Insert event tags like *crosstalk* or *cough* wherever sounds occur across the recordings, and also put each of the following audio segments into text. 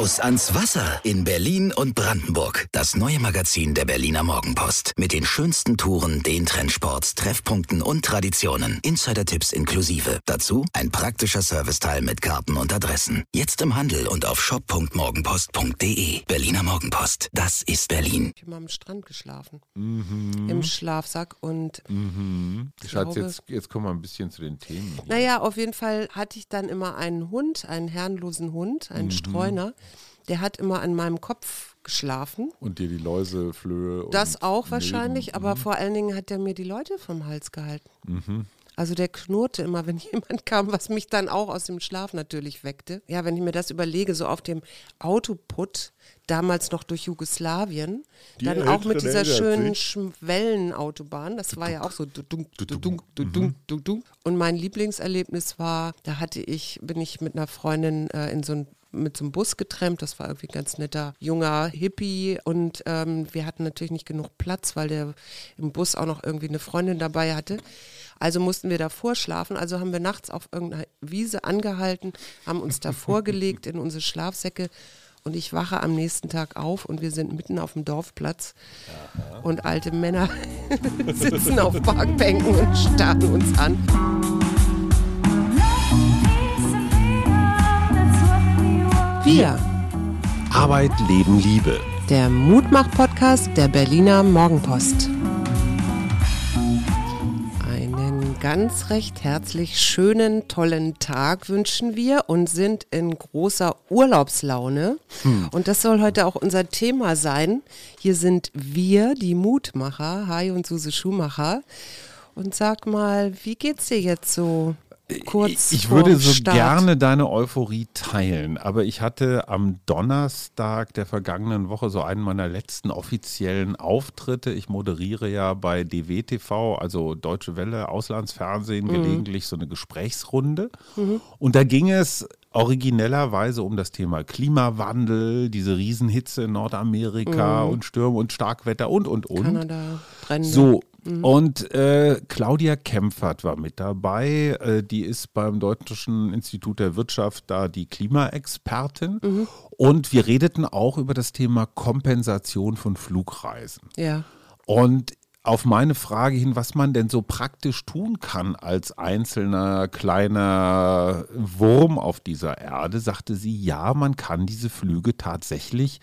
Raus ans Wasser in Berlin und Brandenburg. Das neue Magazin der Berliner Morgenpost. Mit den schönsten Touren, den Trendsports, Treffpunkten und Traditionen. Insider-Tipps inklusive. Dazu ein praktischer Serviceteil mit Karten und Adressen. Jetzt im Handel und auf shop.morgenpost.de. Berliner Morgenpost. Das ist Berlin. Ich habe mal am Strand geschlafen. Im Schlafsack und Mhm. Ich Schatz, glaube- jetzt, jetzt kommen wir ein bisschen zu den Themen. Hier. Naja, auf jeden Fall hatte ich dann immer einen Hund, einen herrenlosen Hund, einen Streuner. Der hat immer an meinem Kopf geschlafen. Und dir die Läuse, Flöhe. Das auch Milben. wahrscheinlich, aber vor allen Dingen hat er mir die Leute vom Hals gehalten. Also der knurrte immer, *laughs* wenn jemand kam, was mich dann auch aus dem Schlaf natürlich weckte. Ja, wenn ich mir das überlege, so auf dem Autoput, damals noch durch Jugoslawien, Die dann auch mit dieser schönen. Schwellenautobahn, das war ja auch so dudung. Und mein Lieblingserlebnis war, da hatte ich, bin ich mit einer Freundin äh, in so ein mit so einem Bus getrennt. Das war irgendwie ein ganz netter junger Hippie und ähm, wir hatten natürlich nicht genug Platz, weil der im Bus auch noch irgendwie eine Freundin dabei hatte. Also mussten wir davor schlafen. Also haben wir nachts auf irgendeiner Wiese angehalten, haben uns davor gelegt in unsere Schlafsäcke und ich wache am nächsten Tag auf und wir sind mitten auf dem Dorfplatz und alte Männer *laughs* sitzen auf Parkbänken und starren uns an. Wir, Arbeit, Leben, Liebe. der Mutmach-Podcast der Berliner Morgenpost. Einen ganz recht herzlich schönen, tollen Tag wünschen wir und sind in großer Urlaubslaune. Und das soll heute auch unser Thema sein. Hier sind wir, die Mutmacher, Hai und Suse Schumacher. Und sag mal, wie geht's dir jetzt so kurz ich würde so Start? gerne deine Euphorie teilen, aber ich hatte am Donnerstag der vergangenen Woche so einen meiner letzten offiziellen Auftritte. Ich moderiere ja bei DWTV, also Deutsche Welle, Auslandsfernsehen, Mhm. gelegentlich so eine Gesprächsrunde. Und da ging es originellerweise um das Thema Klimawandel, diese Riesenhitze in Nordamerika und Stürme und Starkwetter und, und, und. Mhm. Kanada, Brände. So, und äh, Claudia Kempfert war mit dabei. Äh, die ist beim Deutschen Institut der Wirtschaft da die Klimaexpertin. Und wir redeten auch über das Thema Kompensation von Flugreisen. Ja. Und auf meine Frage hin, was man denn so praktisch tun kann als einzelner kleiner Wurm auf dieser Erde, sagte sie, ja, man kann diese Flüge tatsächlich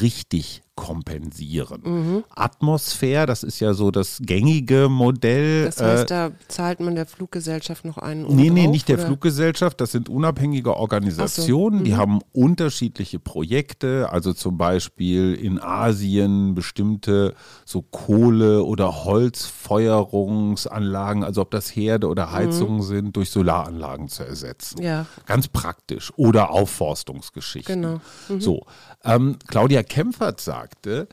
richtig kompensieren. Atmosphäre, das ist ja so das gängige Modell. Das heißt, äh, da zahlt man der Fluggesellschaft noch einen Nee, nee, obendrauf, nicht der oder? Fluggesellschaft, das sind unabhängige Organisationen, die haben unterschiedliche Projekte, also zum Beispiel in Asien bestimmte so Kohle- oder Holzfeuerungsanlagen, also ob das Herde oder Heizungen sind, durch Solaranlagen zu ersetzen. Ja. Ganz praktisch. Oder Aufforstungsgeschichten. Genau. So, ähm, Claudia Kempfert sagte,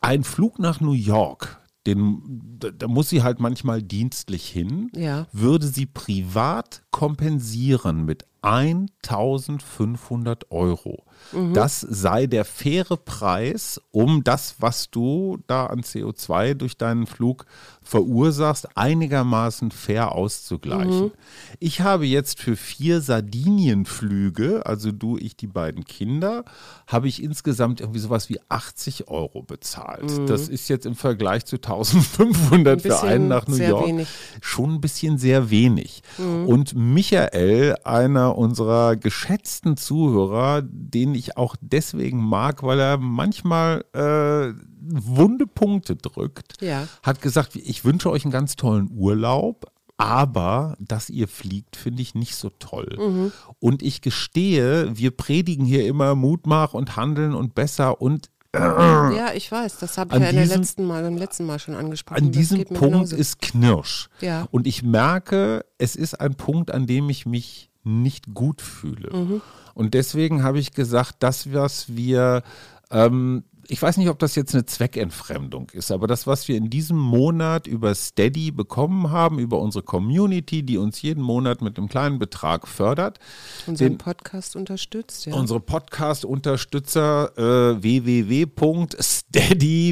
ein Flug nach New York, den, da, muss sie halt manchmal dienstlich hin, Ja. würde sie privat kompensieren mit 1500 Euro. Mhm. Das sei der faire Preis, um das, was du da an CO2 durch deinen Flug verursachst, einigermaßen fair auszugleichen. Mhm. Ich habe jetzt für vier Sardinienflüge, also du, ich, die beiden Kinder, habe ich insgesamt irgendwie sowas wie 80 Euro bezahlt. Das ist jetzt im Vergleich zu 1500 Mhm. Ein für einen nach New York wenig. schon ein bisschen sehr wenig. Und Michael, einer unserer geschätzten Zuhörer, den ich auch deswegen mag, weil er manchmal äh, wunde Punkte drückt, Ja. hat gesagt, ich wünsche euch einen ganz tollen Urlaub. Aber dass ihr fliegt, finde ich nicht so toll. Und ich gestehe, wir predigen hier immer Mutmach und Handeln und besser. Und Ja, ich weiß, das habe ich ja diesem- letzten Mal, beim letzten Mal schon angesprochen. an diesem Punkt genauso. ist Knirsch. Ja. Und ich merke, es ist ein Punkt, an dem ich mich nicht gut fühle. Mhm. Und deswegen habe ich gesagt, das, was wir, ähm, ich weiß nicht, ob das jetzt eine Zweckentfremdung ist, aber das, was wir in diesem Monat über Steady bekommen haben, über unsere Community, die uns jeden Monat mit einem kleinen Betrag fördert, unseren Podcast unterstützt. Ja. Unsere Podcast-Unterstützer äh, www.steady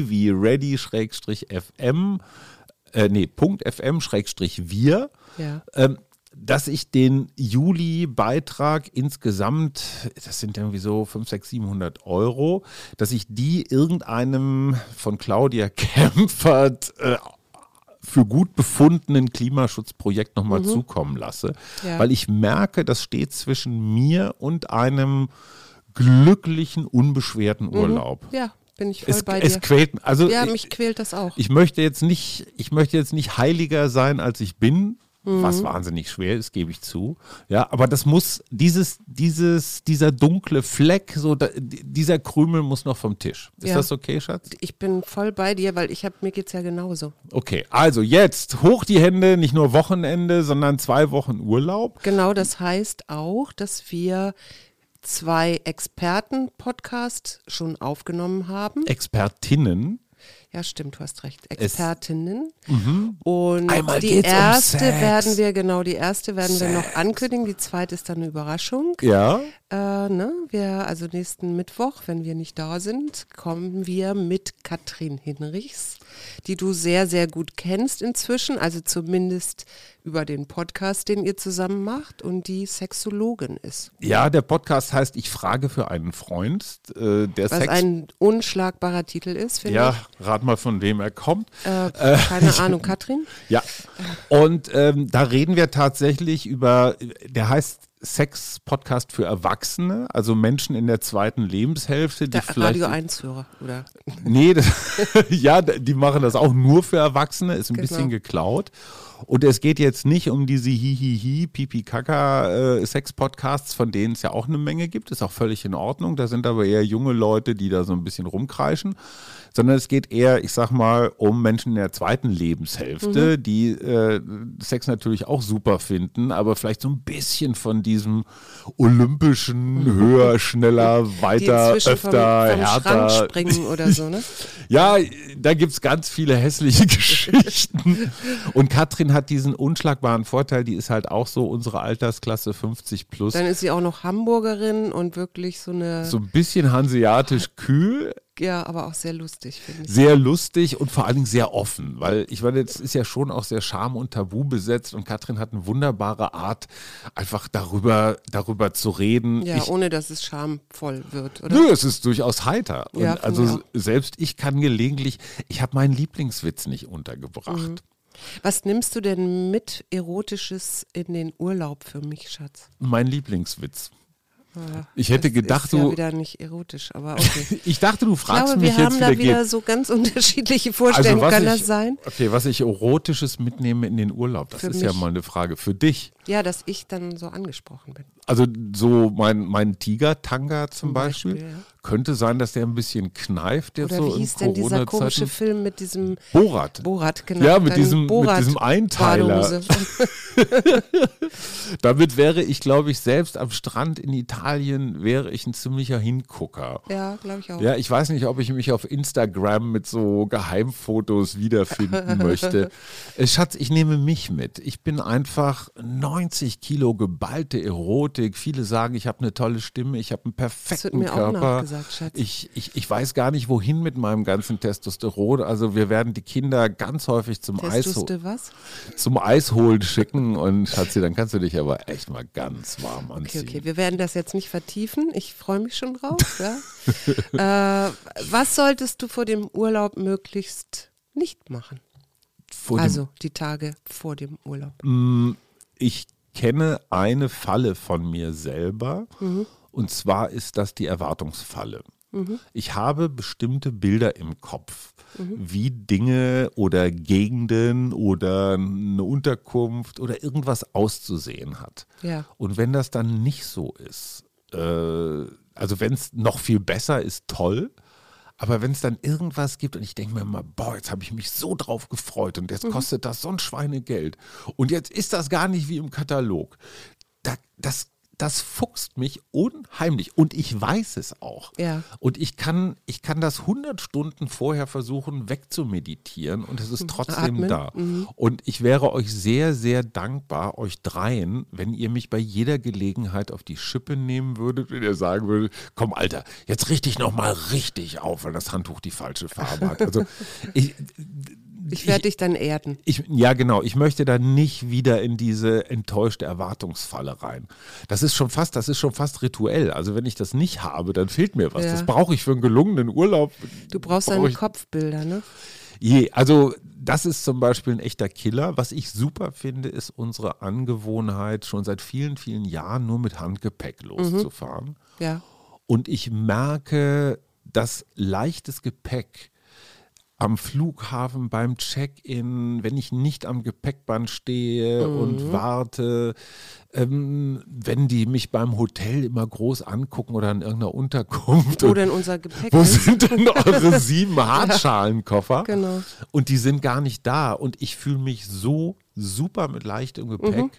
wie ready-fm äh, nee, .fm-wir ja. ähm, dass ich den Juli-Beitrag insgesamt, das sind irgendwie so 5, 6, 700 Euro, dass ich die irgendeinem von Claudia *laughs* Kempfert äh, für gut befundenen Klimaschutzprojekt nochmal mhm. zukommen lasse. Ja. Weil ich merke, das steht zwischen mir und einem glücklichen, unbeschwerten mhm. Urlaub. Mhm. Ja, bin ich voll es, bei dir. Es quält, also ja, mich quält das auch. Ich möchte jetzt nicht, ich möchte jetzt nicht heiliger sein, als ich bin, mhm. was wahnsinnig schwer ist, gebe ich zu. Ja, aber das muss, dieses, dieses, dieser dunkle Fleck, so da, dieser Krümel muss noch vom Tisch. Ist ja. das okay, Schatz? Ich bin voll bei dir, weil ich habe, mir geht es ja genauso. Okay, also jetzt hoch die Hände, nicht nur Wochenende, sondern zwei Wochen Urlaub. Genau, das heißt auch, dass wir zwei Experten-Podcasts schon aufgenommen haben. Expertinnen? Ja, stimmt, du hast recht. Expertinnen. Es, mhm. Und Einmal die erste um werden wir, genau, die erste werden Sex. wir noch ankündigen. Die zweite ist dann eine Überraschung. Ja. Äh, ne? Wir, also nächsten Mittwoch, wenn wir nicht da sind, kommen wir mit Katrin Hinrichs, die du sehr, sehr gut kennst inzwischen, also zumindest über den Podcast, den ihr zusammen macht und die Sexologin ist. Ja, der Podcast heißt Ich frage für einen Freund. Äh, der Was Sex ein unschlagbarer Titel ist, finde ja, ich. Ja, rat mal, von wem er kommt. Äh, keine äh, *laughs* Ahnung, Katrin? Ja, und ähm, da reden wir tatsächlich über, der heißt Sex-Podcast für Erwachsene, also Menschen in der zweiten Lebenshälfte. Die der vielleicht, Radio 1-Hörer, oder? Nee, das, *laughs* ja, die machen das auch nur für Erwachsene, ist ein genau. bisschen geklaut. Und es geht jetzt nicht um diese Hihihi, Pipi Kaka äh, Sex-Podcasts, von denen es ja auch eine Menge gibt. Ist auch völlig in Ordnung. Da sind aber eher junge Leute, die da so ein bisschen rumkreischen. Sondern es geht eher, ich sag mal, um Menschen in der zweiten Lebenshälfte, mhm. die äh, Sex natürlich auch super finden, aber vielleicht so ein bisschen von diesem olympischen, mhm. höher, schneller, weiter, öfter, vom, vom härter. Schrank springen oder so, ne? *laughs* ja, da gibt es ganz viele hässliche *laughs* Geschichten. Und Katrin Katrin hat diesen unschlagbaren Vorteil, die ist halt auch so unsere Altersklasse 50 plus. Dann ist sie auch noch Hamburgerin und wirklich so eine. So ein bisschen hanseatisch kühl. Ja, aber auch sehr lustig, finde ich. Sehr lustig und vor allen Dingen sehr offen, weil ich meine, jetzt ist ja schon auch sehr Scham und Tabu besetzt und Katrin hat eine wunderbare Art, einfach darüber, darüber zu reden. Ja, ich, ohne dass es schamvoll wird, oder? Nö, es ist durchaus heiter. Ja, also selbst ich kann gelegentlich, ich habe meinen Lieblingswitz nicht untergebracht. Mhm. Was nimmst du denn mit Erotisches in den Urlaub für mich, Schatz? Mein Lieblingswitz. Ich hätte das gedacht, ist ja du. wieder nicht erotisch, aber okay. *laughs* ich dachte, du fragst ich glaube, mich wir jetzt, haben da wieder geht. so ganz *laughs* unterschiedliche Vorstellungen. Also, Kann ich, das sein? Okay, was ich Erotisches mitnehme in den Urlaub, das Für ist mich. ja mal eine Frage. Für dich? Ja, dass ich dann so angesprochen bin. Also so mein, mein Tiger-Tanga zum, zum Beispiel, Beispiel ja. könnte sein, dass der ein bisschen kneift jetzt Oder so wie hieß denn dieser komische Film mit diesem Borat? Borat, genau. Ja, mit diesem, mit diesem Einteiler. *laughs* Damit wäre ich, glaube ich, selbst am Strand in Italien wäre ich ein ziemlicher Hingucker. Ja, glaube ich auch. Ja, ich weiß nicht, ob ich mich auf Instagram mit so Geheimfotos wiederfinden *laughs* möchte. Äh, Schatz, ich nehme mich mit. Ich bin einfach 90 Kilo geballte Erotik. Viele sagen, ich habe eine tolle Stimme, ich habe einen perfekten Körper. Ich, ich, ich weiß gar nicht, wohin mit meinem ganzen Testosteron. Also wir werden die Kinder ganz häufig zum Eisholen. was? Zum Eisholen schicken und Schatzi, dann kannst du dich aber echt mal ganz warm anziehen. Okay, okay, wir werden das jetzt nicht vertiefen. Ich freue mich schon drauf. *laughs* ja. äh, was solltest du vor dem Urlaub möglichst nicht machen? Vor also die Tage vor dem Urlaub. Mm, ich kenne eine Falle von mir selber. Mhm. Und zwar ist das die Erwartungsfalle. Mhm. Ich habe bestimmte Bilder im Kopf, mhm. wie Dinge oder Gegenden oder eine Unterkunft oder irgendwas auszusehen hat. Ja. Und wenn das dann nicht so ist, äh, also wenn es noch viel besser ist, toll. Aber wenn es dann irgendwas gibt und ich denke mir immer, boah, jetzt habe ich mich so drauf gefreut und jetzt mhm. kostet das so ein Schweinegeld. Und jetzt ist das gar nicht wie im Katalog. Da, das das fuchst mich unheimlich und ich weiß es auch. Ja. Und ich kann, ich kann das 100 Stunden vorher versuchen wegzumeditieren und es ist trotzdem Atmen. da. Mhm. Und ich wäre euch sehr, sehr dankbar, euch dreien, wenn ihr mich bei jeder Gelegenheit auf die Schippe nehmen würdet, wenn ihr sagen würdet, komm Alter, jetzt richte ich nochmal richtig auf, weil das Handtuch die falsche Farbe hat. Also *laughs* ich, Ich werde dich dann erden. Ich, ja, genau. Ich möchte da nicht wieder in diese enttäuschte Erwartungsfalle rein. Das ist schon fast, das ist schon fast rituell. Also wenn ich das nicht habe, dann fehlt mir was. Ja. Das brauche ich für einen gelungenen Urlaub. Du brauchst Brauch deine Kopfbilder, ne? Je, also das ist zum Beispiel ein echter Killer. Was ich super finde, ist unsere Angewohnheit, schon seit vielen, vielen Jahren nur mit Handgepäck loszufahren. Ja. Und ich merke, dass leichtes Gepäck am Flughafen beim Check-in, wenn ich nicht am Gepäckband stehe Mhm. und warte, ähm, wenn die mich beim Hotel immer groß angucken oder in irgendeiner Unterkunft. Wo und denn unser Gepäck wo sind denn eure sieben *laughs* Hartschalenkoffer? Genau. Und die sind gar nicht da. Und ich fühle mich so super mit leichtem Gepäck. Mhm.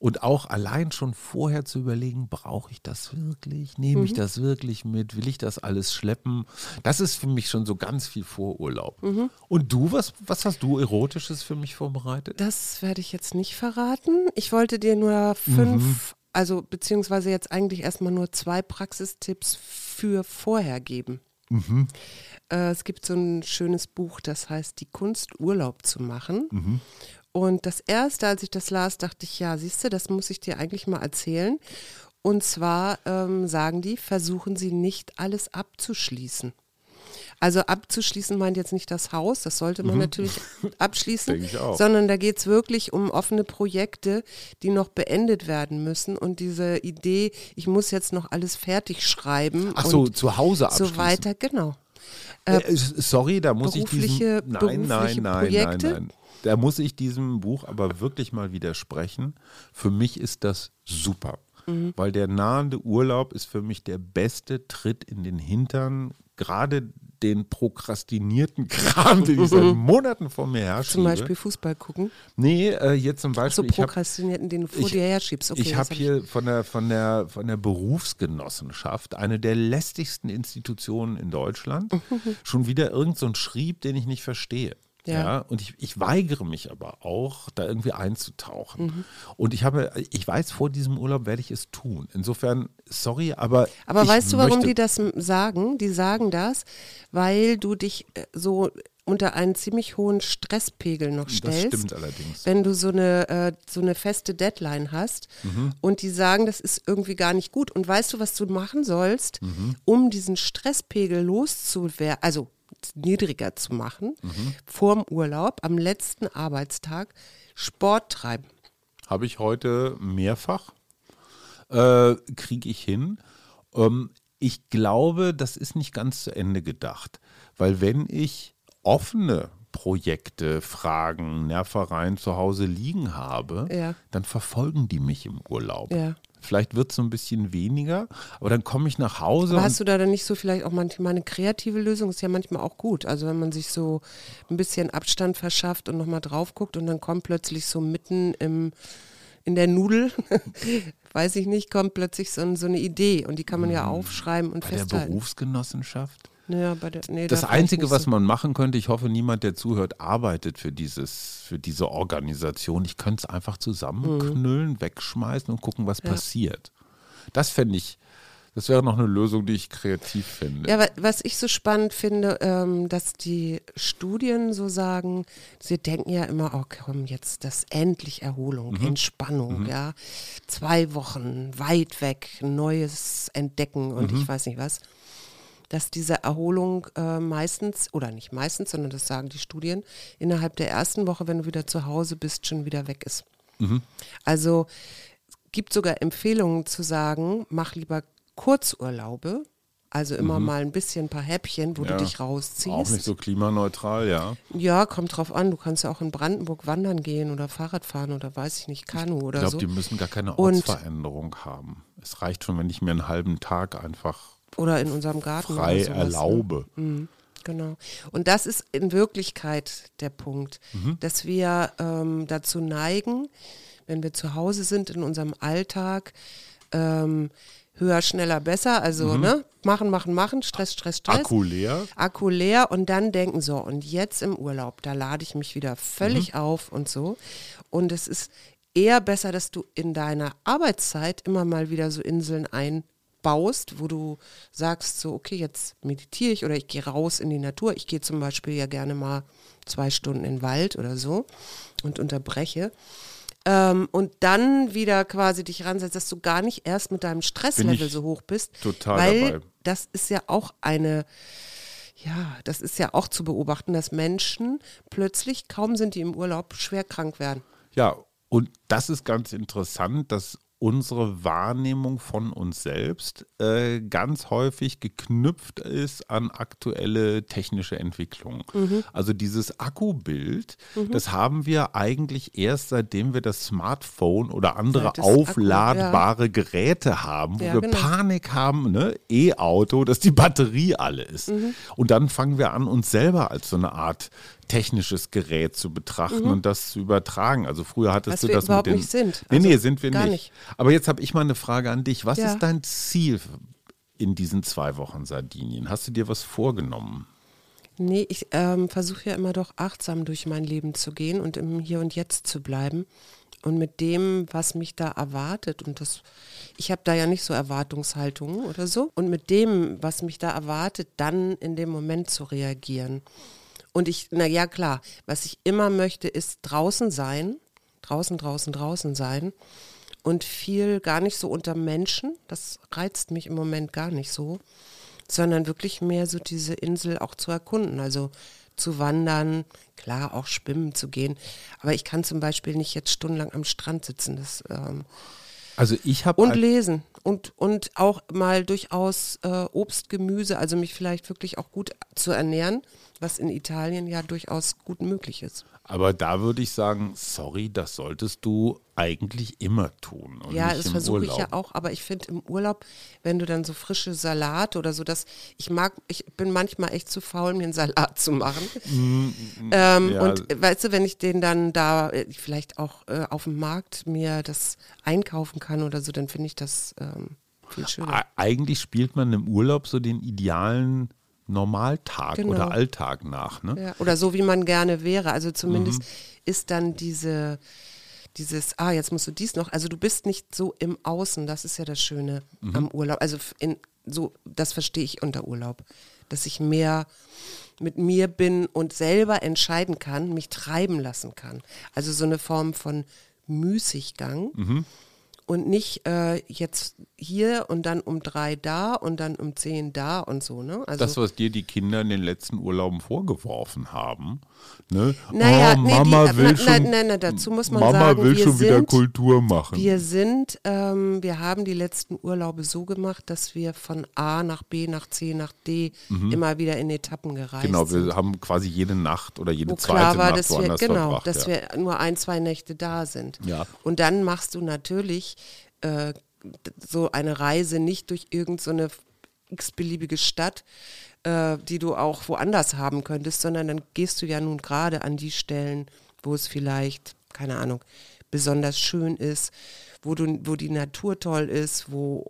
Und auch allein schon vorher zu überlegen, brauche ich das wirklich? Nehme Mhm. ich das wirklich mit? Will ich das alles schleppen? Das ist für mich schon so ganz viel Vorurlaub. Mhm. Und du, was, was hast du Erotisches für mich vorbereitet? Das werde ich jetzt nicht verraten. Ich wollte dir nur fünf, also beziehungsweise jetzt eigentlich erstmal nur zwei Praxistipps für vorher geben. Äh, es gibt so ein schönes Buch, das heißt Die Kunst, Urlaub zu machen. Und das erste, als ich das las, dachte ich, ja, siehst du, das muss ich dir eigentlich mal erzählen. Und zwar ähm, sagen die, versuchen Sie nicht alles abzuschließen. Also abzuschließen meint jetzt nicht das Haus, das sollte man natürlich *laughs* abschließen, sondern da geht es wirklich um offene Projekte, die noch beendet werden müssen. Und diese Idee, ich muss jetzt noch alles fertig schreiben Ach so, zu Hause abschließen. so weiter, genau. Äh, sorry, da muss ich berufliche- diesem, nein, nein, berufliche nein, Projekte? nein, nein. Da muss ich diesem Buch aber wirklich mal widersprechen. Für mich ist das super, Mhm. weil der nahende Urlaub ist für mich der beste Tritt in den Hintern, gerade den prokrastinierten *laughs* Kram, den ich seit *laughs* Monaten vor mir herschiebe. Zum Beispiel Fußball gucken. Nee, äh, jetzt zum So Beispiel, ich habe prokrastinierten, den du vor ich- dir herschiebst. Okay, ich habe hab hier von der, von, der, von der Berufsgenossenschaft, eine der lästigsten Institutionen in Deutschland, *laughs* schon wieder irgend so Schrieb, den ich nicht verstehe. Ja. Ja. und ich, ich weigere mich aber auch, da irgendwie einzutauchen. Mhm. Und ich habe, ich weiß, vor diesem Urlaub werde ich es tun. Insofern, sorry, aber. Aber weißt du, warum die das sagen? Die sagen das, weil du dich äh, so unter einen ziemlich hohen Stresspegel noch Das stellst. stimmt allerdings. Wenn du so eine, äh, so eine feste Deadline hast Mhm. und die sagen, das ist irgendwie gar nicht gut. Und weißt du, was du machen sollst, Mhm. um diesen Stresspegel loszuwerden, also niedriger zu machen, Mhm. vorm Urlaub, am letzten Arbeitstag, Sport treiben. Habe ich heute mehrfach. Äh, Kriege ich hin. Ähm, ich glaube, das ist nicht ganz zu Ende gedacht. Weil wenn ich offene Projekte, Fragen, Nervereien zu Hause liegen habe, Ja. dann verfolgen die mich im Urlaub. Ja. Vielleicht wird es so ein bisschen weniger, aber dann komme ich nach Hause Aber hast du da dann nicht so vielleicht auch manchmal eine kreative Lösung? Ist ja manchmal auch gut. Also wenn man sich so ein bisschen Abstand verschafft und nochmal drauf guckt und dann kommt plötzlich so mitten im, in der Nudel, *laughs* weiß ich nicht, kommt plötzlich so, so eine Idee und die kann man ja aufschreiben und bei der festhalten. Berufsgenossenschaft. Naja, der, nee, Das Einzige, was man machen könnte, ich hoffe, niemand, der zuhört, arbeitet für, dieses, für diese Organisation. Ich könnte es einfach zusammenknüllen, wegschmeißen und gucken, was Mhm. Ja. passiert. Das fände ich, das wäre noch eine Lösung, die ich kreativ finde. Ja, wa- was ich so spannend finde, ähm, dass die Studien so sagen, sie denken ja immer, oh komm, jetzt das endlich Erholung, Mhm. Entspannung, ja. Zwei Wochen weit weg, Neues entdecken und Mhm. ich weiß nicht was. Dass diese Erholung äh, meistens, oder nicht meistens, sondern das sagen die Studien, innerhalb der ersten Woche, wenn du wieder zu Hause bist, schon wieder weg ist. Mhm. Also es gibt sogar Empfehlungen zu sagen, mach lieber Kurzurlaube, also immer mal ein bisschen ein paar Häppchen, wo Mhm. Ja. du dich rausziehst. Auch nicht so klimaneutral, ja. Ja, kommt drauf an. Du kannst ja auch in Brandenburg wandern gehen oder Fahrrad fahren oder weiß ich nicht, Kanu oder Ich glaube, so. die müssen gar keine Und- Ortsveränderung haben. Es reicht schon, wenn ich mir einen halben Tag einfach Oder in unserem Garten. frei sowas, ne? erlaube. Mhm, genau. Und das ist in Wirklichkeit der Punkt, Mhm. dass wir ähm, dazu neigen, wenn wir zu Hause sind in unserem Alltag, ähm, höher, schneller, besser, also ne, machen, machen, machen, Stress, Stress, Stress. Mhm. Akku leer. Akku leer und dann denken so, und jetzt im Urlaub, da lade ich mich wieder völlig Mhm. auf und so. Und es ist eher besser, dass du in deiner Arbeitszeit immer mal wieder so Inseln einbaust baust, wo du sagst, so, okay, jetzt meditiere ich oder ich gehe raus in die Natur. Ich gehe zum Beispiel ja gerne mal zwei Stunden in den Wald oder so und unterbreche. Ähm, und dann wieder quasi dich ransetzt, dass du gar nicht erst mit deinem Stresslevel so hoch bist. Total weil dabei. das ist ja auch eine, ja, das ist ja auch zu beobachten, dass Menschen plötzlich, kaum sind die im Urlaub, schwer krank werden. Ja, und das ist ganz interessant, dass unsere Wahrnehmung von uns selbst äh, ganz häufig geknüpft ist an aktuelle technische Entwicklungen. Mhm. Also dieses Akkubild, das haben wir eigentlich erst seitdem wir das Smartphone oder andere das Akku, aufladbare Geräte haben, wo Ja, wir genau. Panik haben, ne? E-Auto, dass die Batterie alle ist. Mhm. Und dann fangen wir an, uns selber als so eine Art technisches Gerät zu betrachten und das zu übertragen. Also früher hattest Mhm. Was du wir das überhaupt mit den nicht sind. Nee, Also nee, sind wir nicht. nicht. Aber jetzt habe ich mal eine Frage an dich. Was Ja. ist dein Ziel in diesen zwei Wochen Sardinien? Hast du dir was vorgenommen? Nee, ich ähm, versuche ja immer doch achtsam durch mein Leben zu gehen und im Hier und Jetzt zu bleiben. Und mit dem, was mich da erwartet, und das, ich habe da ja nicht so Erwartungshaltungen oder so, und mit dem, was mich da erwartet, dann in dem Moment zu reagieren. Und ich, na ja, klar, was ich immer möchte, ist draußen sein, draußen, draußen, draußen sein und viel gar nicht so unter Menschen. Das reizt mich im Moment gar nicht so, sondern wirklich mehr so diese Insel auch zu erkunden. Also zu wandern, klar auch schwimmen zu gehen. Aber ich kann zum Beispiel nicht jetzt stundenlang am Strand sitzen. Das, ähm, Also ich habe und lesen und, und auch mal durchaus äh, Obst, Gemüse, also mich vielleicht wirklich auch gut zu ernähren, was in Italien ja durchaus gut möglich ist. Aber da würde ich sagen, sorry, das solltest du eigentlich immer tun. Ja, das versuche ich ja auch, aber ich finde im Urlaub, wenn du dann so frische Salate oder so, dass ich mag, ich bin manchmal echt zu faul, mir einen Salat zu machen. ähm, ja. Und weißt du, wenn ich den dann da äh, vielleicht auch äh, auf dem Markt mir das einkaufen kann oder so, dann finde ich das ähm, viel schöner. Eigentlich spielt man im Urlaub so den idealen Normaltag Genau. oder Alltag nach. Ne? Ja, oder so, wie man gerne wäre. Also zumindest Mhm. ist dann diese, dieses, ah, jetzt musst du dies noch, also du bist nicht so im Außen, das ist ja das Schöne Mhm. am Urlaub. Also in, so, das verstehe ich unter Urlaub. Dass ich mehr mit mir bin und selber entscheiden kann, mich treiben lassen kann. Also so eine Form von Müßiggang. Mhm. Und nicht äh, jetzt hier und dann um drei da und dann um zehn da und so, ne? Also Das, was dir die Kinder in den letzten Urlauben vorgeworfen haben. Ne? Naja, oh, nee, Mama die- will na- schon, na- na- na, dazu muss man Mama sagen, will wir schon wieder sind- Kultur machen. Wir sind, ähm, wir haben die letzten Urlaube so gemacht, dass wir von A nach B nach C nach D immer wieder in Etappen gereist Mhm. genau, sind. wir haben quasi jede Nacht oder jede wo zweite klar war, Nacht dass wir, genau, verbracht. dass ja. wir nur ein, zwei Nächte da sind. Ja. Und dann machst du natürlich äh, so eine Reise nicht durch irgendeine so x-beliebige Stadt, äh, die du auch woanders haben könntest, sondern dann gehst du ja nun gerade an die Stellen, wo es vielleicht, keine Ahnung, besonders schön ist, wo, du, wo die Natur toll ist, wo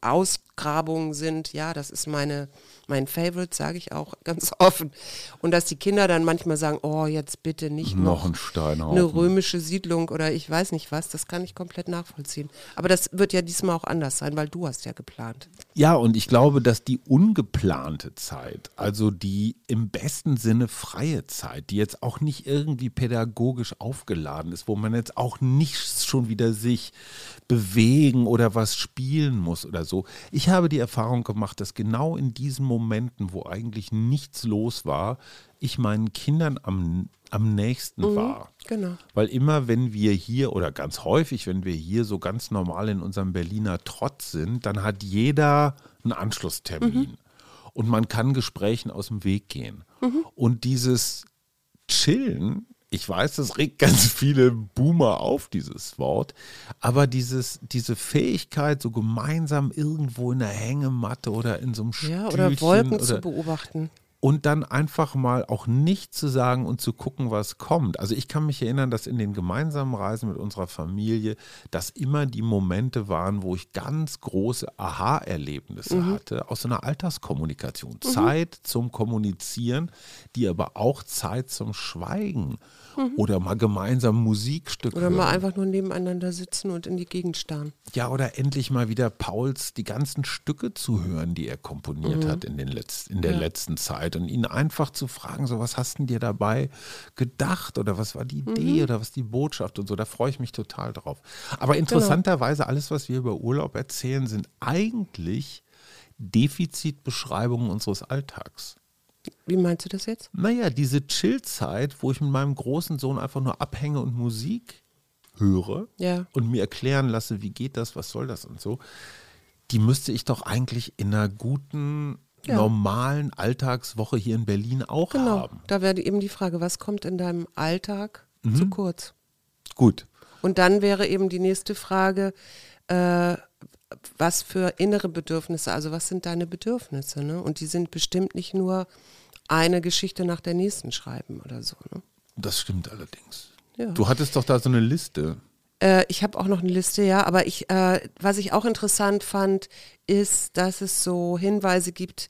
Ausgrabungen sind. Ja, das ist meine, mein Favorite, sage ich auch *laughs* ganz offen. Und dass die Kinder dann manchmal sagen, oh, jetzt bitte nicht Noch noch ein Steinhaufen. eine römische Siedlung oder ich weiß nicht was, das kann ich komplett nachvollziehen. Aber das wird ja diesmal auch anders sein, weil du hast ja geplant. Ja, und ich glaube, dass die ungeplante Zeit, also die im besten Sinne freie Zeit, die jetzt auch nicht irgendwie pädagogisch aufgeladen ist, wo man jetzt auch nicht schon wieder sich bewegen oder was spielen muss oder so. Ich habe die Erfahrung gemacht, dass genau in diesen Momenten, wo eigentlich nichts los war, ich meinen Kindern am, am nächsten war. Genau. Weil immer, wenn wir hier oder ganz häufig, wenn wir hier so ganz normal in unserem Berliner Trotz sind, dann hat jeder einen Anschlusstermin. Und man kann Gesprächen aus dem Weg gehen. Und dieses Chillen, ich weiß, das regt ganz viele Boomer auf, dieses Wort, aber dieses, diese Fähigkeit, so gemeinsam irgendwo in der Hängematte oder in so einem Ja, Stühlchen oder Wolken zu beobachten. Und dann einfach mal auch nicht zu sagen und zu gucken, was kommt. Also ich kann mich erinnern, dass in den gemeinsamen Reisen mit unserer Familie das immer die Momente waren, wo ich ganz große Aha-Erlebnisse mhm. hatte aus so einer Alltagskommunikation. Mhm. Zeit zum Kommunizieren, die aber auch Zeit zum Schweigen mhm. oder mal gemeinsam Musikstücke. Oder mal einfach nur nebeneinander sitzen und in die Gegend starren. Ja, oder endlich mal wieder Pauls die ganzen Stücke zu hören, die er komponiert mhm. hat in, den Letz-, in der ja. letzten Zeit und ihn einfach zu fragen, so was hast du dir dabei gedacht oder was war die Idee mhm. oder was die Botschaft und so, da freue ich mich total drauf. Aber genau. interessanterweise, genau. alles, was wir über Urlaub erzählen, sind eigentlich Defizitbeschreibungen unseres Alltags. Wie meinst du das jetzt? Naja, diese Chillzeit, wo ich mit meinem großen Sohn einfach nur abhänge und Musik höre ja. und mir erklären lasse, wie geht das, was soll das und so, die müsste ich doch eigentlich in einer guten, ja. normalen Alltagswoche hier in Berlin auch genau. haben. Da wäre eben die Frage, was kommt in deinem Alltag mhm. zu kurz? Gut. Und dann wäre eben die nächste Frage, äh, was für innere Bedürfnisse, also was sind deine Bedürfnisse? Ne? Und die sind bestimmt nicht nur eine Geschichte nach der nächsten schreiben oder so. Ne? Das stimmt allerdings. Ja. Du hattest doch da so eine Liste. Äh, ich habe auch noch eine Liste, ja, aber ich, äh, was ich auch interessant fand, ist, dass es so Hinweise gibt,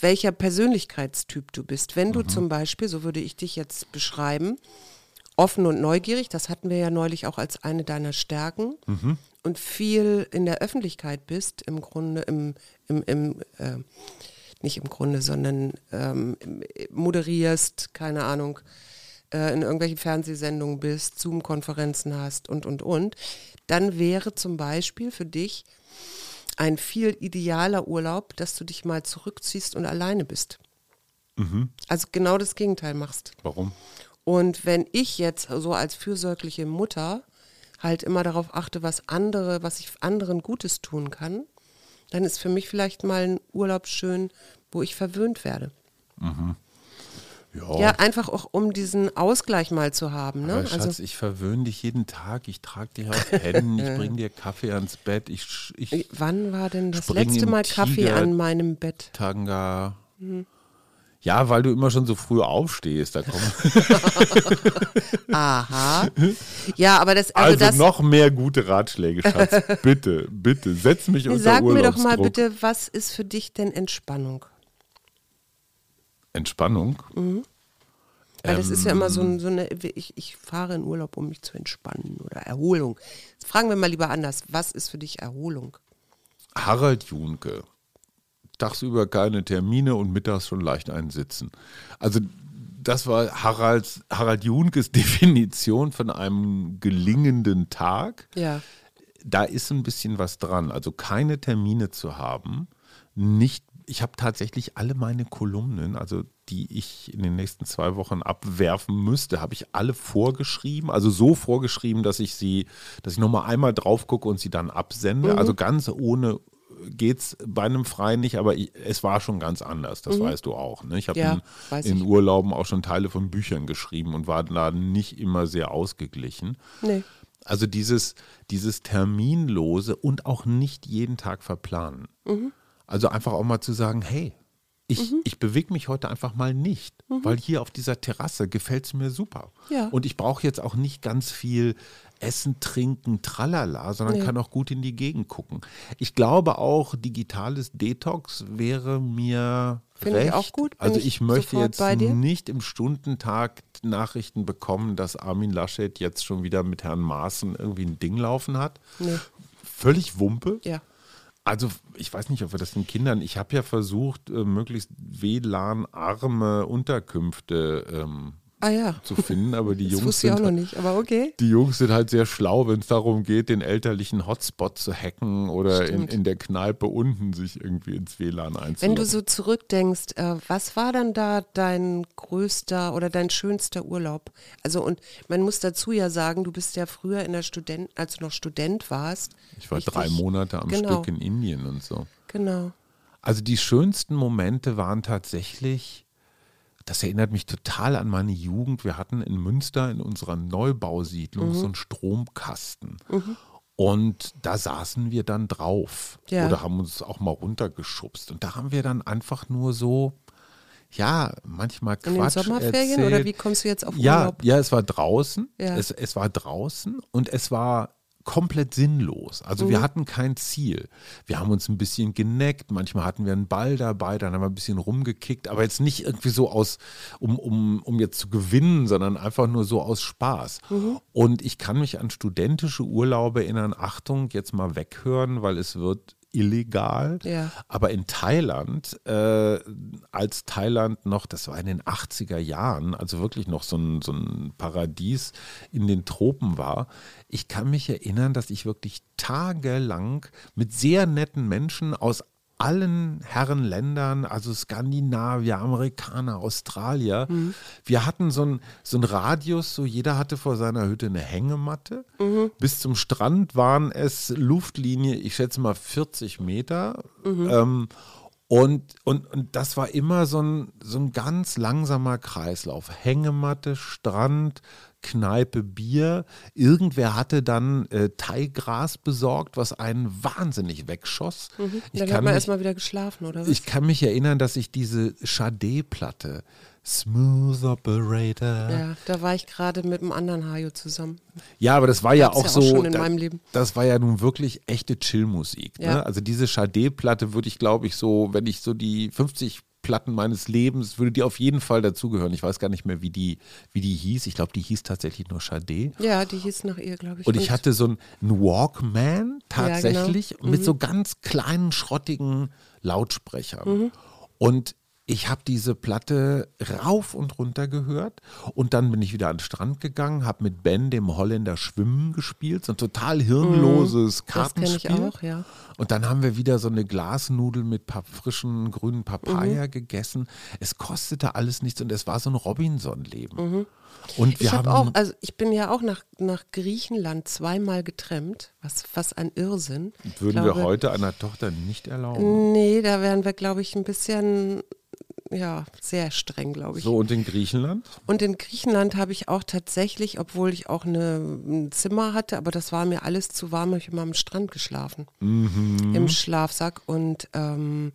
welcher Persönlichkeitstyp du bist. Wenn du mhm. zum Beispiel, so würde ich dich jetzt beschreiben, offen und neugierig, das hatten wir ja neulich auch als eine deiner Stärken, mhm. und viel in der Öffentlichkeit bist, im Grunde, im, im, im äh, nicht im Grunde, sondern ähm, moderierst, keine Ahnung, äh, in irgendwelchen Fernsehsendungen bist, Zoom-Konferenzen hast und, und, und, dann wäre zum Beispiel für dich ein viel idealer Urlaub, dass du dich mal zurückziehst und alleine bist. Mhm. Also genau das Gegenteil machst. Warum? Und wenn ich jetzt so als fürsorgliche Mutter halt immer darauf achte, was andere, was ich anderen Gutes tun kann, dann ist für mich vielleicht mal ein Urlaub schön, wo ich verwöhnt werde. Mhm. Ja. ja. einfach auch um diesen Ausgleich mal zu haben. Ne? Aber Schatz, also, ich verwöhne dich jeden Tag, ich trage dich auf *laughs* Händen, ich bringe dir Kaffee ans Bett. Ich, ich Wann war denn das letzte Mal Kaffee an meinem Bett? Tanga. Mhm. Ja, weil du immer schon so früh aufstehst. Da *laughs* *laughs* Aha. Ja, aber das. Also, also das, noch mehr gute Ratschläge, Schatz. bitte, bitte, setz mich unter Sag mir doch mal bitte, was ist für dich denn Entspannung? Entspannung? Mhm. Weil das ist ja immer so, ein, so eine, ich, ich fahre in Urlaub, um mich zu entspannen oder Erholung. Jetzt fragen wir mal lieber anders. Was ist für dich Erholung? Harald Junke tagsüber keine Termine und mittags schon leicht einsitzen. Also das war Haralds, Harald Junkes *laughs* Definition von einem gelingenden Tag. Ja. Da ist ein bisschen was dran. Also keine Termine zu haben, nicht ich habe tatsächlich alle meine Kolumnen, also die ich in den nächsten zwei Wochen abwerfen müsste, habe ich alle vorgeschrieben, also so vorgeschrieben, dass ich sie, dass ich nochmal einmal drauf gucke und sie dann absende. Mhm. Also ganz ohne geht es bei einem Freien nicht, aber ich, es war schon ganz anders, das mhm. weißt du auch. Ne? Ich habe ja, in, in Urlauben auch schon Teile von Büchern geschrieben und war da nicht immer sehr ausgeglichen. Nee. Also dieses, dieses Terminlose und auch nicht jeden Tag verplanen. Mhm. Also einfach auch mal zu sagen, hey, ich, mhm. ich bewege mich heute einfach mal nicht, mhm. weil hier auf dieser Terrasse gefällt es mir super. Ja. Und ich brauche jetzt auch nicht ganz viel Essen, Trinken, Tralala, sondern nee. kann auch gut in die Gegend gucken. Ich glaube auch, digitales Detox wäre mir Finde recht. ich auch gut. also ich, ich möchte jetzt nicht im Stundentag Nachrichten bekommen, dass Armin Laschet jetzt schon wieder mit Herrn Maaßen irgendwie ein Ding laufen hat. Nee. Völlig Wumpe. Ja. Also ich weiß nicht, ob wir das den Kindern, ich habe ja versucht, äh, möglichst WLAN-arme Unterkünfte ähm, ah, ja. zu finden, aber die das Jungs auch noch nicht, aber okay. Die Jungs sind halt sehr schlau, wenn es darum geht, den elterlichen Hotspot zu hacken oder in, in, der Kneipe unten sich irgendwie ins WLAN einzuloggen. Wenn du so zurückdenkst, äh, was war dann da dein größter oder dein schönster Urlaub? Also und man muss dazu ja sagen, du bist ja früher in der Student, als du noch Student warst. Ich war richtig, drei Monate am genau. Stück in Indien und so. Genau. Also die schönsten Momente waren tatsächlich das erinnert mich total an meine Jugend. Wir hatten in Münster in unserer Neubausiedlung mhm. so einen Stromkasten. Mhm. Und da saßen wir dann drauf ja. oder haben uns auch mal runtergeschubst. Und da haben wir dann einfach nur so, ja, manchmal In den Quatsch Sommerferien erzählt. oder wie kommst du jetzt auf Ja, Urlaub? ja, es war draußen. Ja. Es, es war draußen und es war komplett sinnlos. Also Mhm. wir hatten kein Ziel. Wir haben uns ein bisschen geneckt, manchmal hatten wir einen Ball dabei, dann haben wir ein bisschen rumgekickt, aber jetzt nicht irgendwie so aus, um, um, um jetzt zu gewinnen, sondern einfach nur so aus Spaß. Mhm. Und ich kann mich an studentische Urlaube erinnern, Achtung, jetzt mal weghören, weil es wird illegal. Ja. Aber in Thailand, äh, als Thailand noch, das war in den 80er Jahren, also wirklich noch so ein, so ein Paradies in den Tropen war, ich kann mich erinnern, dass ich wirklich tagelang mit sehr netten Menschen aus allen Herrenländern, also Skandinavier, Amerikaner, Australier. Wir hatten so einen so einen Radius, so jeder hatte vor seiner Hütte eine Hängematte. Bis zum Strand waren es Luftlinie, ich schätze mal 40 Meter. Ähm, und, und, und das war immer so ein, so ein ganz langsamer Kreislauf. Hängematte, Strand, Kneipe, Bier. Irgendwer hatte dann äh, Thaigras besorgt, was einen wahnsinnig wegschoss. Ich, Dann hat man erstmal wieder geschlafen, oder was? ich kann mich erinnern, dass ich diese Sade-Platte, Smooth Operator. Ja. ja, da war ich gerade mit einem anderen Hajo zusammen. aber das war ja auch ja auch so. da- meinem Leben. Das war ja nun wirklich echte Chillmusik. Ja. Ne? Also diese Sade-Platte würde ich, glaube ich, so, wenn ich so die 50 Platten meines Lebens, würde die auf jeden Fall dazugehören. Ich weiß gar nicht mehr, wie die, wie die hieß. Ich glaube, die hieß tatsächlich nur Sade. Ja, die hieß nach ihr, glaube ich. Und ich hatte so einen Walkman Ja, genau. tatsächlich mit so ganz kleinen, schrottigen Lautsprechern. Mhm. Und ich habe diese Platte rauf und runter gehört und dann bin ich wieder an den Strand gegangen, habe mit Ben, dem Holländer, Schwimmen gespielt, so ein total hirnloses Mhm. das kenne ich Kartenspiel. auch, ja. Und dann haben wir wieder so eine Glasnudel mit frischen grünen Papaya Mhm. gegessen. Es kostete alles nichts und es war so ein Robinson-Leben. Und wir Mhm. Ich haben habe auch, also ich bin ja auch nach, nach Griechenland zweimal getrennt, was, was ein Irrsinn. Würden Ich wir glaube, heute einer Tochter nicht erlauben. Nee, da wären wir, glaube ich, ein bisschen, ja, sehr streng, glaube ich. So, und in Griechenland? Und in Griechenland habe ich auch tatsächlich, obwohl ich auch eine, ein Zimmer hatte, aber das war mir alles zu warm, habe ich immer am Strand geschlafen. Mhm. Im Schlafsack. Und ähm,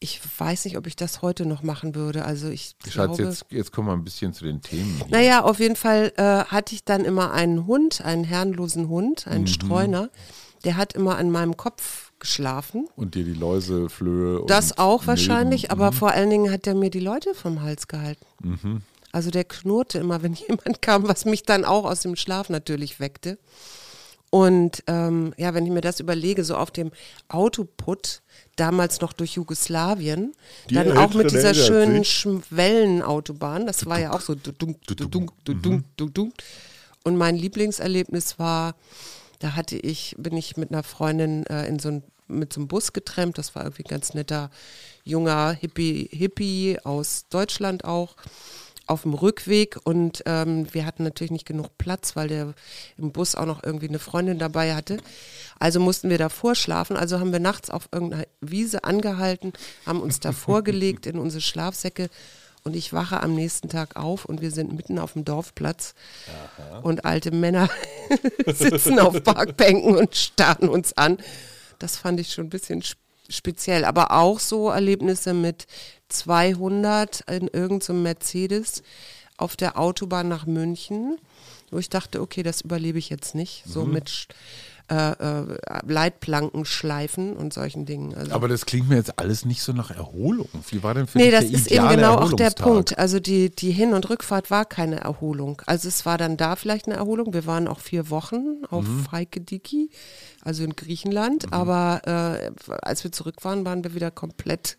ich weiß nicht, ob ich das heute noch machen würde. Also ich Schatz, glaube, jetzt, jetzt kommen wir ein bisschen zu den Themen. hier. naja, auf jeden Fall äh, hatte ich dann immer einen Hund, einen herrenlosen Hund, einen Streuner. Der hat immer an meinem Kopf geschlafen. Und dir die Läuse, Flöhe. und Das auch Milben. wahrscheinlich, aber vor allen Dingen hat er mir die Leute vom Hals gehalten. Also der knurrte immer, *laughs* wenn jemand kam, was mich dann auch aus dem Schlaf natürlich weckte. Und ähm, ja, wenn ich mir das überlege, so auf dem Autoput, damals noch durch Jugoslawien, Die dann auch mit dieser schönen. Schwellenautobahn, das war ja auch so dudunk, dudunk, dudunk, dudunk. Und mein Lieblingserlebnis war, da hatte ich, bin ich mit einer Freundin äh, in so ein, mit so einem Bus getrennt, das war irgendwie ein ganz netter, junger Hippie, Hippie aus Deutschland auch auf dem Rückweg und ähm, wir hatten natürlich nicht genug Platz, weil der im Bus auch noch irgendwie eine Freundin dabei hatte. Also mussten wir davor schlafen. Also haben wir nachts auf irgendeiner Wiese angehalten, haben uns davor *laughs* gelegt in unsere Schlafsäcke und ich wache am nächsten Tag auf und wir sind mitten auf dem Dorfplatz und alte Männer *laughs* sitzen auf Parkbänken und starren uns an. Das fand ich schon ein bisschen sp- speziell. Aber auch so Erlebnisse mit 200 in irgendeinem Mercedes auf der Autobahn nach München, wo ich dachte, okay, das überlebe ich jetzt nicht. So mit Sch- äh, äh, Leitplanken schleifen und solchen Dingen. Also Aber das klingt mir jetzt alles nicht so nach Erholung. Wie war denn für Nee, dich das der ist eben genau auch der? Punkt. Also die, die Hin- und Rückfahrt war keine Erholung. Also es war dann da vielleicht eine Erholung. Wir waren auch vier Wochen auf Mhm. Freikediki, also in Griechenland. Aber äh, als wir zurück waren, waren wir wieder komplett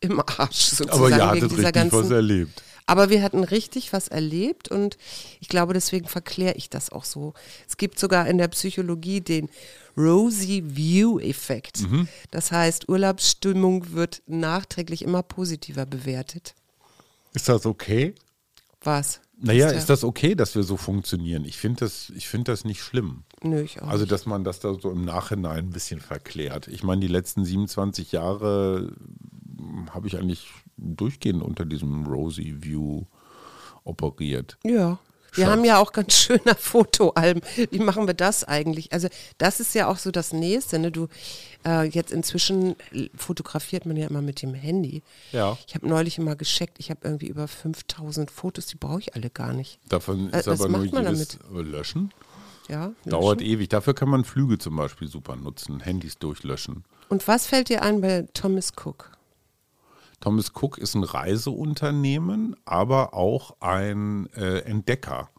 im Arsch sozusagen Aber ihr wegen hattet dieser richtig was ganzen erlebt. Aber wir hatten richtig was erlebt und ich glaube, deswegen verkläre ich das auch so. Es gibt sogar in der Psychologie den Rosy View-Effekt. Mhm. Das heißt, Urlaubsstimmung wird nachträglich immer positiver bewertet. Ist das okay? Was? Naja, der- ist das okay, dass wir so funktionieren? Ich finde das, ich find das nicht schlimm. Nö, ich auch Also, dass man das da so im Nachhinein ein bisschen verklärt. Ich meine, die letzten 27 Jahre hm, habe ich eigentlich durchgehend unter diesem Rosy View operiert. Ja. Wir haben ja auch ganz schöne Fotoalben. Wie machen wir das eigentlich? Also das ist ja auch so das Nächste. Ne? Du äh, jetzt inzwischen fotografiert man ja immer mit dem Handy. Ja. Ich habe neulich immer gescheckt. Ich habe irgendwie über 5000 Fotos. Die brauche ich alle gar nicht. Davon Äh, ist was aber nur jedes Löschen. Ja. Dauert löschen. ewig. Dafür kann man Flüge zum Beispiel super nutzen, Handys durchlöschen. Und was fällt dir ein bei Thomas Cook? Thomas Cook ist ein Reiseunternehmen, aber auch ein äh, Entdecker.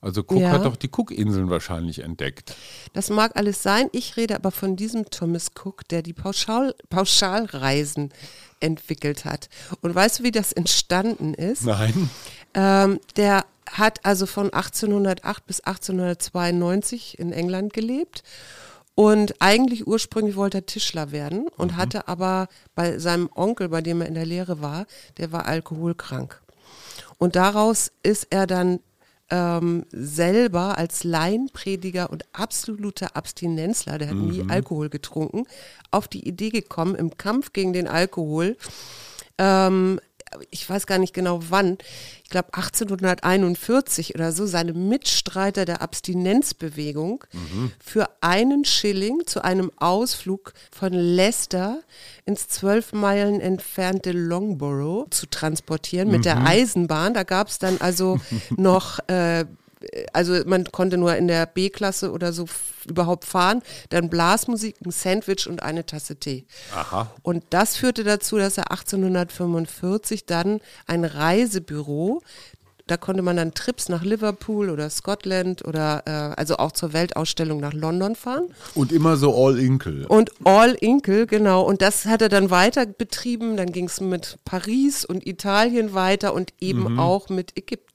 Also Cook Ja. hat doch die Cook-Inseln wahrscheinlich entdeckt. Das mag alles sein. Ich rede aber von diesem Thomas Cook, der die Pauschal Pauschalreisen entwickelt hat. Und weißt du, wie das entstanden ist? Nein. Ähm, der hat also von 1808 bis 1892 in England gelebt. Und eigentlich ursprünglich wollte er Tischler werden und hatte aber bei seinem Onkel, bei dem er in der Lehre war, der war alkoholkrank. Und daraus ist er dann ähm, selber als Laienprediger und absoluter Abstinenzler, der hat nie Alkohol getrunken, auf die Idee gekommen, im Kampf gegen den Alkohol ähm, ich weiß gar nicht genau wann, ich glaube 1841 oder so, seine Mitstreiter der Abstinenzbewegung für einen Schilling zu einem Ausflug von Leicester ins zwölf Meilen entfernte Longborough zu transportieren mit der Eisenbahn. Da gab es dann also *laughs* noch äh, also man konnte nur in der B-Klasse oder so überhaupt fahren, dann Blasmusik, ein Sandwich und eine Tasse Tee. Aha. Und das führte dazu, dass er 1845 dann ein Reisebüro, da konnte man dann Trips nach Liverpool oder Scotland oder äh, also auch zur Weltausstellung nach London fahren. Und immer so All-Inkle. Und All Inkle, genau. Und das hat er dann weiter betrieben. Dann ging es mit Paris und Italien weiter und eben Mhm. auch mit Ägypten.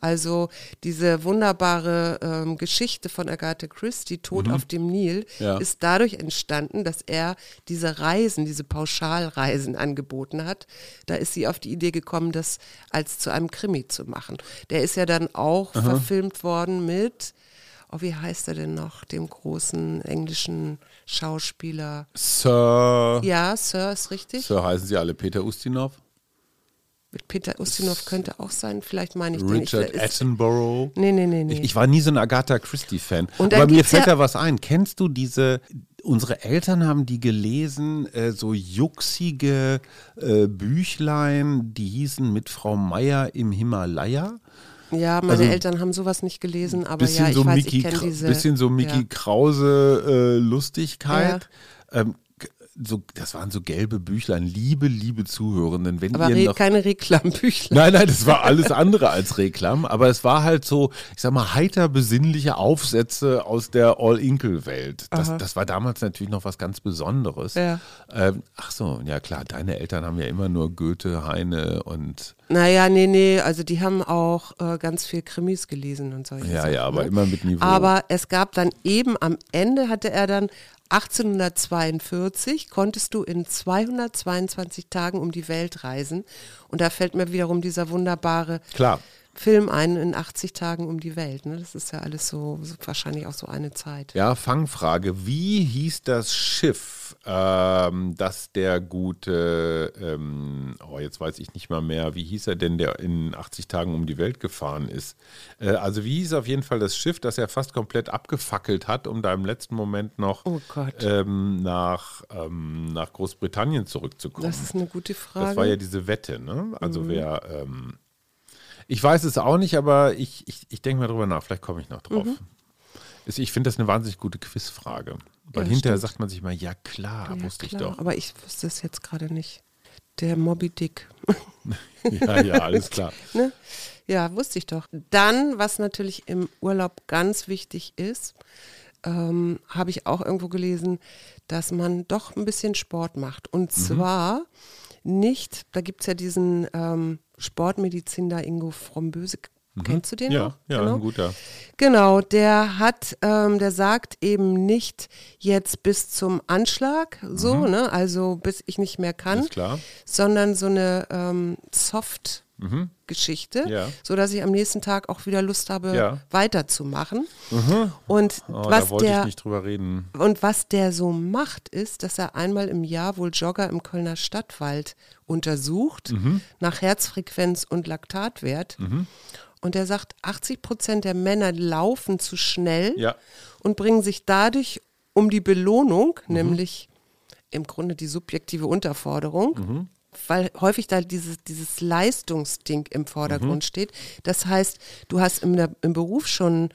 Also diese wunderbare ähm, Geschichte von Agatha Christie, Tod auf dem Nil, Mhm. Ja. ist dadurch entstanden, dass er diese Reisen, diese Pauschalreisen angeboten hat. Da ist sie auf die Idee gekommen, das als zu einem Krimi zu machen. Der ist ja dann auch verfilmt worden mit, oh, wie heißt er denn noch, dem großen englischen Schauspieler. Sir. Ja, Sir ist richtig. Sir heißen sie alle Peter Ustinov. Mit Peter Ustinov könnte auch sein, vielleicht meine ich den. Richard ich, ist, Attenborough. Nee, nee, nee, nee. Ich, ich war nie so ein Agatha Christie-Fan. Aber mir fällt ja- da was ein. Kennst du diese, unsere Eltern haben die gelesen, äh, so juxige äh, Büchlein, die hießen mit Frau Meier im Himalaya? ja, meine also- Eltern haben sowas nicht gelesen, aber ja, ich so weiß, Mickey, ich kenne diese. bisschen so Mickey ja. Krause äh, Lustigkeit. Ähm, g- so, das waren so gelbe Büchlein. Liebe, liebe Zuhörenden, wenn Aber ihr re noch keine Reklambüchlein. Nein, nein, das war *laughs* alles andere als Reklam, aber es war halt so, ich sag mal, heiter besinnliche Aufsätze aus der All-Inkle-Welt. Das, das war damals natürlich noch was ganz Besonderes. Ja. Ähm, ach so, ja klar, deine Eltern haben ja immer nur Goethe, Heine und Naja, nee, nee, also die haben auch äh, ganz viel Krimis gelesen und solche ja, Sachen. ja, aber ne? immer mit Niveau. Aber es gab dann eben am Ende hatte er dann 1842 konntest du in 222 Tagen um die Welt reisen und da fällt mir wiederum dieser wunderbare Klar. Film ein in 80 Tagen um die Welt. Ne? Das ist ja alles so, so wahrscheinlich auch so eine Zeit. Ja, Fangfrage. Wie hieß das Schiff, ähm, das der gute, ähm, oh, jetzt weiß ich nicht mal mehr, wie hieß er denn, der in 80 Tagen um die Welt gefahren ist? Äh, also, wie hieß auf jeden Fall das Schiff, das er fast komplett abgefackelt hat, um da im letzten Moment noch Oh ähm, nach, ähm, nach Großbritannien zurückzukommen? Das ist eine gute Frage. Das war ja diese Wette, ne? Also Mhm. wer, ähm, ich weiß es auch nicht, aber ich, ich, ich denke mal drüber nach, vielleicht komme ich noch drauf. Mhm. Ich finde das eine wahnsinnig gute Quizfrage. Weil Ja, hinterher stimmt. sagt man sich mal, ja klar, ja, wusste klar, ich doch. Aber ich wüsste es jetzt gerade nicht. Der Moby Dick. *laughs* Ja, ja, alles klar. *laughs* Ne? Ja, wusste ich doch. Dann, was natürlich im Urlaub ganz wichtig ist, ähm, habe ich auch irgendwo gelesen, dass man doch ein bisschen Sport macht. Und Mhm. zwar nicht, da gibt es ja diesen ähm, Sportmediziner Ingo Fromböse. Kennst du den Mhm. Ja, noch? ja, Genau. ein guter. Genau, der hat, ähm, der sagt eben nicht jetzt bis zum Anschlag, so, ne, also bis ich nicht mehr kann, Mhm. Sondern so eine ähm, Soft-Geschichte, Ja. so dass ich am nächsten Tag auch wieder Lust habe, Ja. weiterzumachen. Und Oh, was da wollte der ich nicht drüber reden. und was der so macht, ist, dass er einmal im Jahr wohl Jogger im Kölner Stadtwald untersucht Mhm. nach Herzfrequenz und Laktatwert. Und er sagt, 80 Prozent der Männer laufen zu schnell Ja. und bringen sich dadurch um die Belohnung, Mhm. nämlich im Grunde die subjektive Unterforderung, Mhm. Weil häufig da dieses, dieses Leistungsding im Mhm. Vordergrund steht. Das heißt, du hast im, im Beruf schon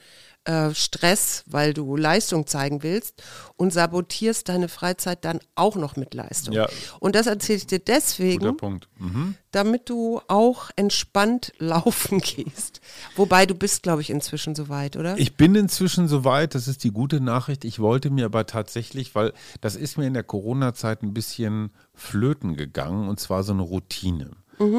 äh, Stress, weil du Leistung zeigen willst und sabotierst deine Freizeit dann auch noch mit Leistung. Ja. Und das erzähle ich dir deswegen. Mhm. damit du auch entspannt *laughs* laufen gehst. Wobei du bist, glaube ich, inzwischen soweit, oder? Ich bin inzwischen soweit, das ist die gute Nachricht. Ich wollte mir aber tatsächlich, weil das ist mir in der Corona-Zeit ein bisschen flöten gegangen und zwar so eine Routine.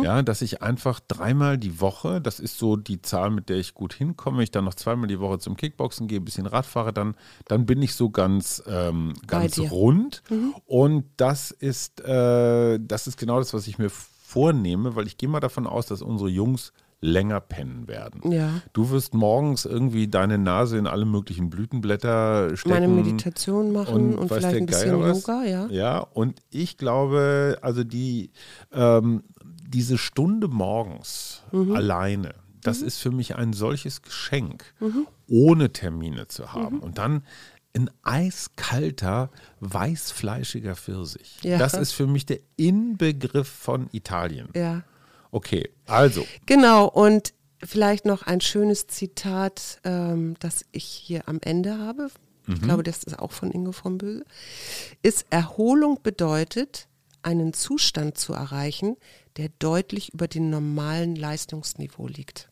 Ja, dass ich einfach dreimal die Woche, das ist so die Zahl, mit der ich gut hinkomme, ich dann noch zweimal die Woche zum Kickboxen gehe, ein bisschen Rad fahre, dann, dann bin ich so ganz, ähm, ganz rund. Und das ist, äh, das ist genau das, was ich mir vornehme, weil ich gehe mal davon aus, dass unsere Jungs länger pennen werden. Ja. Du wirst morgens irgendwie deine Nase in alle möglichen Blütenblätter stecken. Meine Meditation machen und, weiß vielleicht ein bisschen was. Yoga, ja. Ja, und ich glaube, also die, ähm, diese Stunde morgens Mhm. alleine, das ist für mich ein solches Geschenk, ohne Termine zu haben. Mhm. Und dann ein eiskalter, weißfleischiger Pfirsich. Ja. Das ist für mich der Inbegriff von Italien. Ja. Okay, also, Genau, und vielleicht noch ein schönes Zitat, ähm, das ich hier am Ende habe. Ich glaube, das ist auch von Ingo von Böse. Ist Erholung bedeutet, einen Zustand zu erreichen, der deutlich über dem normalen Leistungsniveau liegt.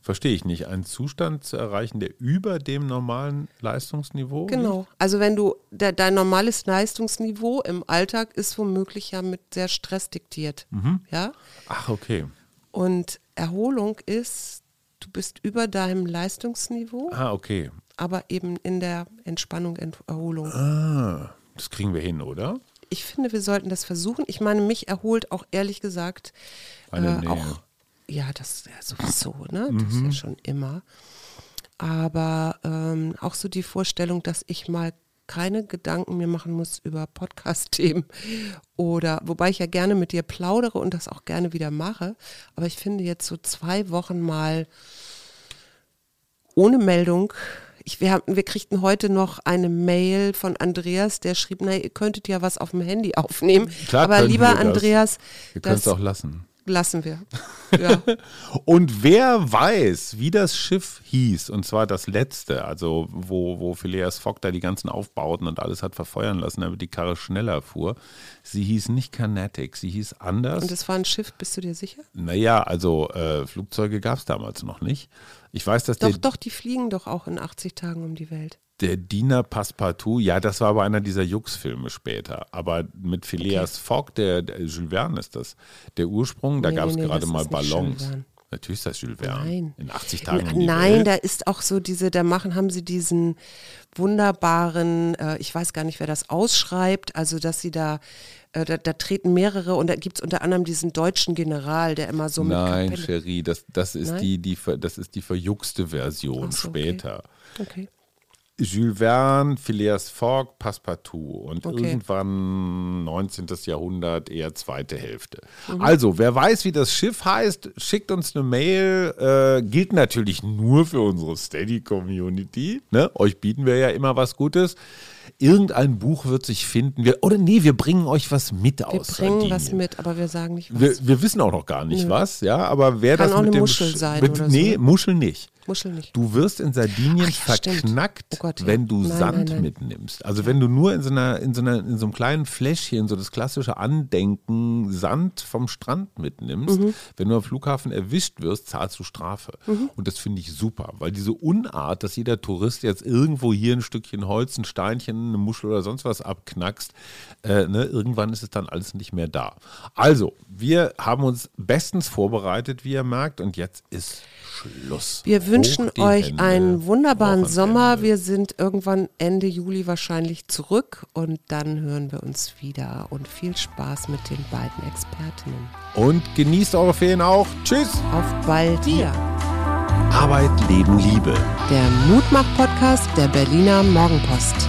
verstehe ich nicht, einen Zustand zu erreichen, der über dem normalen Leistungsniveau liegt? Genau. Also wenn du, de, dein normales Leistungsniveau im Alltag ist womöglich ja mit sehr Stress diktiert. Ja. Ach, okay. Und Erholung ist, du bist über deinem Leistungsniveau, Ah, okay. aber eben in der Entspannung, Ent Erholung. Ah, das kriegen wir hin, oder? Ich finde, wir sollten das versuchen. Ich meine, mich erholt auch ehrlich gesagt äh, auch, ja, das ja sowieso, ne? Das ist ja schon immer. Aber ähm, auch so die Vorstellung, dass ich mal keine Gedanken mir machen muss über Podcast-Themen *laughs* oder wobei ich ja gerne mit dir plaudere und das auch gerne wieder mache. Aber ich finde jetzt so zwei Wochen mal ohne Meldung. Ich, wir, haben, wir kriegten heute noch eine Mail von Andreas, der schrieb, na, ihr könntet ja was auf dem Handy aufnehmen. Klar Aber lieber wir das. Andreas, Wir können es auch lassen. Lassen wir. *laughs* Ja. Und wer weiß, wie das Schiff hieß, und zwar das letzte, also wo, wo Phileas Fogg da die ganzen Aufbauten und alles hat verfeuern lassen, damit die Karre schneller fuhr. Sie hieß nicht Carnatic, sie hieß anders. Und es war ein Schiff, bist du dir sicher? naja, also äh, Flugzeuge gab es damals noch nicht. Ich weiß, dass Doch, der, doch, die fliegen doch auch in 80 Tagen um die Welt. Der Diener Passepartout, ja, das war aber einer dieser Jux-Filme später. Aber mit Phileas Fogg, der, der Jules Verne ist das, der Ursprung, da Nee, gab es nee, gerade mal Ballons. Natürlich ist das Jules Verne. Nein. In 80 Tagen. um die Nein, Welt. da ist auch so diese, da machen, haben sie diesen wunderbaren, äh, ich weiß gar nicht, wer das ausschreibt, also dass sie da, äh, da, da treten mehrere und da gibt es unter anderem diesen deutschen General, der immer so Nein, mit das, das, ist Nein? die, die, das ist die verjuckste Version so, okay. später. Okay. Jules Verne, Phileas Fogg, Passepartout und Okay. irgendwann 19. Jahrhundert, eher zweite Hälfte. Mhm. Also, wer weiß, wie das Schiff heißt, schickt uns eine Mail. Äh, gilt natürlich nur für unsere Steady-Community. Ne? Euch bieten wir ja immer was Gutes. Irgendein Buch wird sich finden. Wir, oder nee, wir bringen euch was mit Wir aus bringen Sardinien. was mit, aber wir sagen nicht was. Wir, wir wissen auch noch gar nicht Nö. was, ja, aber wer Kann das auch mit eine dem Muschel Sch- sein mit, oder so. Nee, Muschel nicht. Muschel nicht. Du wirst in Sardinien Ach ja, verknackt, Oh Gott, wenn du Nein, Sand nein, nein. mitnimmst. Also wenn du nur in so einer, in so einer, in so einem kleinen Fläschchen so das klassische Andenken Sand vom Strand mitnimmst, Mhm. wenn du am Flughafen erwischt wirst, zahlst du Strafe. Und das finde ich super, weil diese Unart, dass jeder Tourist jetzt irgendwo hier ein Stückchen Holz, ein Steinchen, eine Muschel oder sonst was abknackst, äh, ne, irgendwann ist es dann alles nicht mehr da. Also, wir haben uns bestens vorbereitet, wie ihr merkt, und jetzt ist Schluss. Wir wünschen euch Hände. einen wunderbaren Wochenende. Sommer. Wir sind irgendwann Ende Juli wahrscheinlich zurück und dann hören wir uns wieder. Und viel Spaß mit den beiden Expertinnen. Und genießt eure Ferien auch. Tschüss. Auf bald hier. Arbeit, Leben, Liebe. Der Mutmach-Podcast der Berliner Morgenpost.